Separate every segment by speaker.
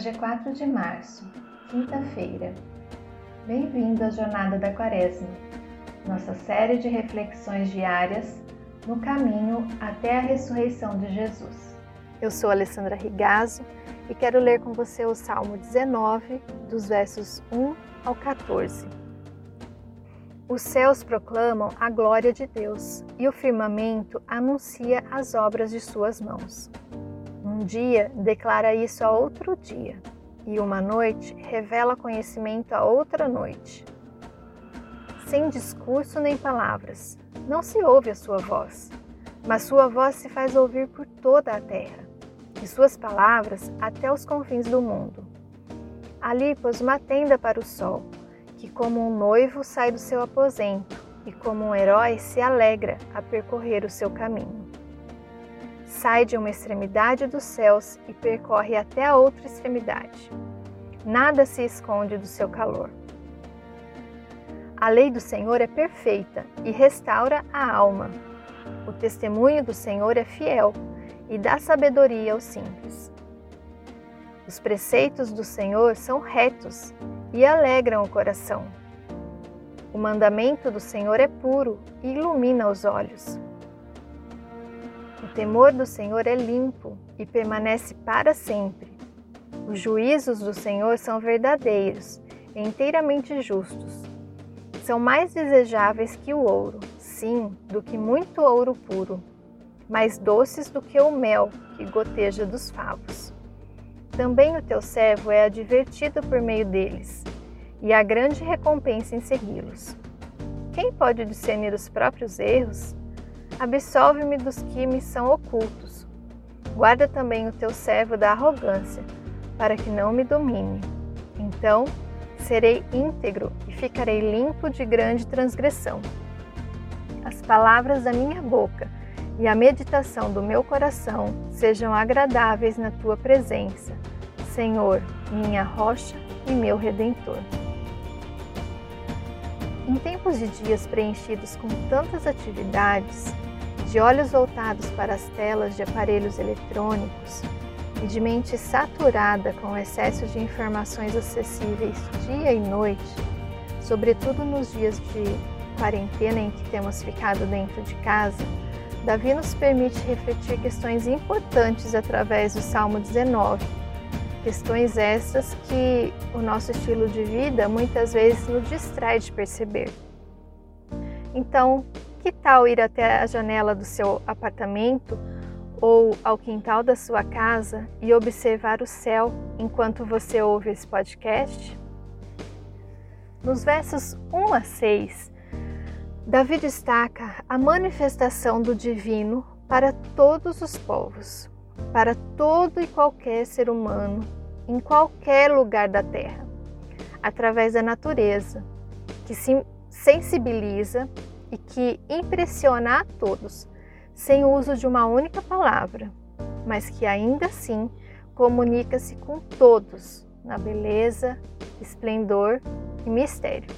Speaker 1: Hoje é 4 de março, quinta-feira. Bem-vindo à Jornada da Quaresma, nossa série de reflexões diárias no caminho até a ressurreição de Jesus.
Speaker 2: Eu sou Alessandra Rigazo e quero ler com você o Salmo 19, dos versos 1 ao 14. Os céus proclamam a glória de Deus e o firmamento anuncia as obras de suas mãos. Um dia declara isso a outro dia, e uma noite revela conhecimento a outra noite. Sem discurso nem palavras, não se ouve a sua voz, mas sua voz se faz ouvir por toda a terra, e suas palavras até os confins do mundo. Ali pôs uma tenda para o sol, que como um noivo sai do seu aposento, e como um herói se alegra a percorrer o seu caminho sai de uma extremidade dos céus e percorre até a outra extremidade. Nada se esconde do seu calor. A lei do Senhor é perfeita e restaura a alma. O testemunho do Senhor é fiel e dá sabedoria aos simples. Os preceitos do Senhor são retos e alegram o coração. O mandamento do Senhor é puro e ilumina os olhos. O temor do Senhor é limpo e permanece para sempre. Os juízos do Senhor são verdadeiros e inteiramente justos. São mais desejáveis que o ouro, sim, do que muito ouro puro, mais doces do que o mel que goteja dos favos. Também o teu servo é advertido por meio deles, e há grande recompensa em segui-los. Quem pode discernir os próprios erros? Absolve-me dos que me são ocultos. Guarda também o teu servo da arrogância, para que não me domine. Então serei íntegro e ficarei limpo de grande transgressão. As palavras da minha boca e a meditação do meu coração sejam agradáveis na tua presença, Senhor, minha rocha e meu redentor. Em tempos de dias preenchidos com tantas atividades, de olhos voltados para as telas de aparelhos eletrônicos e de mente saturada com o excesso de informações acessíveis dia e noite, sobretudo nos dias de quarentena em que temos ficado dentro de casa, Davi nos permite refletir questões importantes através do Salmo 19. Questões estas que o nosso estilo de vida muitas vezes nos distrai de perceber. Então, que tal ir até a janela do seu apartamento ou ao quintal da sua casa e observar o céu enquanto você ouve esse podcast? Nos versos 1 a 6, Davi destaca a manifestação do divino para todos os povos, para todo e qualquer ser humano, em qualquer lugar da terra, através da natureza, que se sensibiliza e que impressiona a todos, sem o uso de uma única palavra, mas que ainda assim comunica-se com todos na beleza, esplendor e mistério.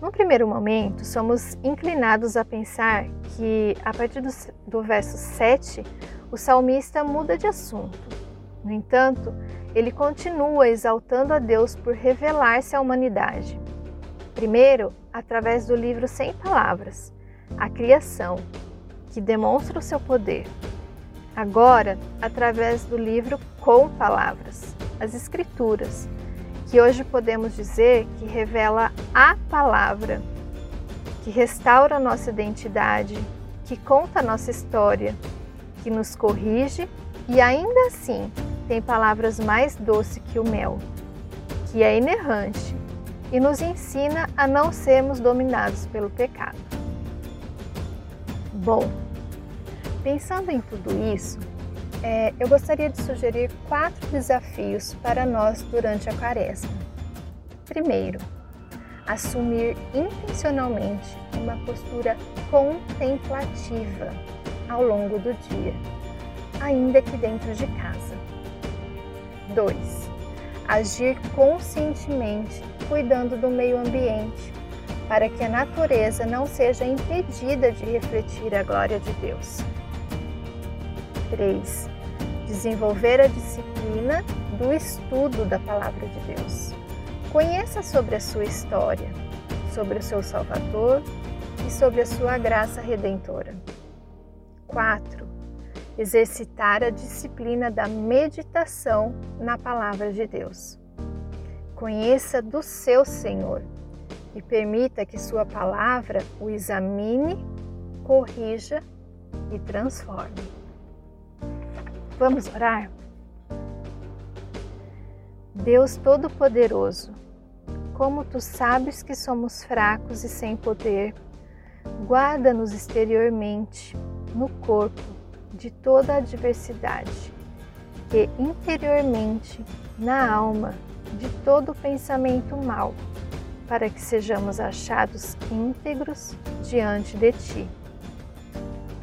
Speaker 2: No primeiro momento, somos inclinados a pensar que, a partir do, do verso 7, o salmista muda de assunto. No entanto, ele continua exaltando a Deus por revelar-se à humanidade. Primeiro, através do livro Sem Palavras, a criação, que demonstra o seu poder. Agora, através do livro Com Palavras, as Escrituras, que hoje podemos dizer que revela a palavra, que restaura nossa identidade, que conta nossa história, que nos corrige e ainda assim tem palavras mais doces que o mel, que é inerrante e nos ensina a não sermos dominados pelo pecado. Bom, pensando em tudo isso, é, eu gostaria de sugerir quatro desafios para nós durante a quaresma. Primeiro, assumir intencionalmente uma postura contemplativa ao longo do dia, ainda que dentro de casa. 2. Agir conscientemente cuidando do meio ambiente, para que a natureza não seja impedida de refletir a glória de Deus. 3. desenvolver a disciplina do estudo da Palavra de Deus. Conheça sobre a sua história, sobre o seu Salvador e sobre a sua graça redentora. 4. Exercitar a disciplina da meditação na Palavra de Deus. Conheça do seu Senhor e permita que Sua palavra o examine, corrija e transforme. Vamos orar? Deus Todo-Poderoso, como tu sabes que somos fracos e sem poder, guarda-nos exteriormente, no corpo, de toda adversidade, e interiormente, na alma, de todo pensamento mau, para que sejamos achados íntegros diante de ti.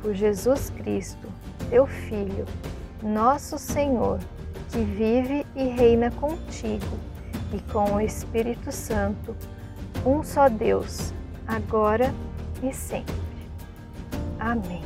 Speaker 2: Por Jesus Cristo, teu Filho, nosso Senhor, que vive e reina contigo e com o Espírito Santo, um só Deus, agora e sempre. Amém.